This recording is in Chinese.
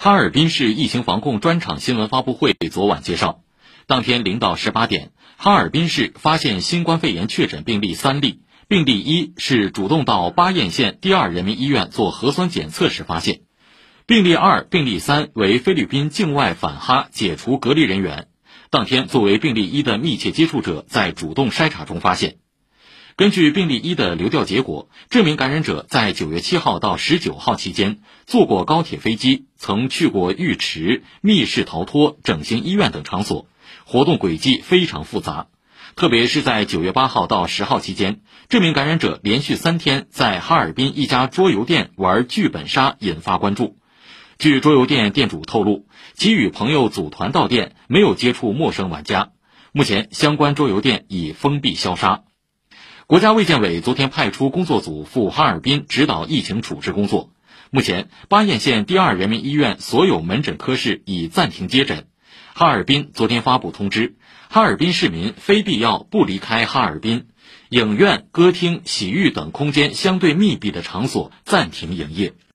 哈尔滨市疫情防控专场新闻发布会昨晚介绍，当天零到十八点，哈尔滨市发现新冠肺炎确诊病例三例，病例一是主动到巴彦县第二人民医院做核酸检测时发现，病例二、病例三为菲律宾境外返哈解除隔离人员，当天作为病例一的密切接触者在主动筛查中发现。根据病例一的流调结果，这名感染者在九月七号到十九号期间坐过高铁、飞机，曾去过浴池、密室逃脱、整形医院等场所，活动轨迹非常复杂。特别是在九月八号到十号期间，这名感染者连续三天在哈尔滨一家桌游店玩剧本杀，引发关注。据桌游店店主透露，其与朋友组团到店，没有接触陌生玩家。目前，相关桌游店已封闭消杀。国家卫健委昨天派出工作组赴哈尔滨指导疫情处置工作。目前，巴彦县第二人民医院所有门诊科室已暂停接诊。哈尔滨昨天发布通知，哈尔滨市民非必要不离开哈尔滨。影院、歌厅、洗浴等空间相对密闭的场所暂停营业。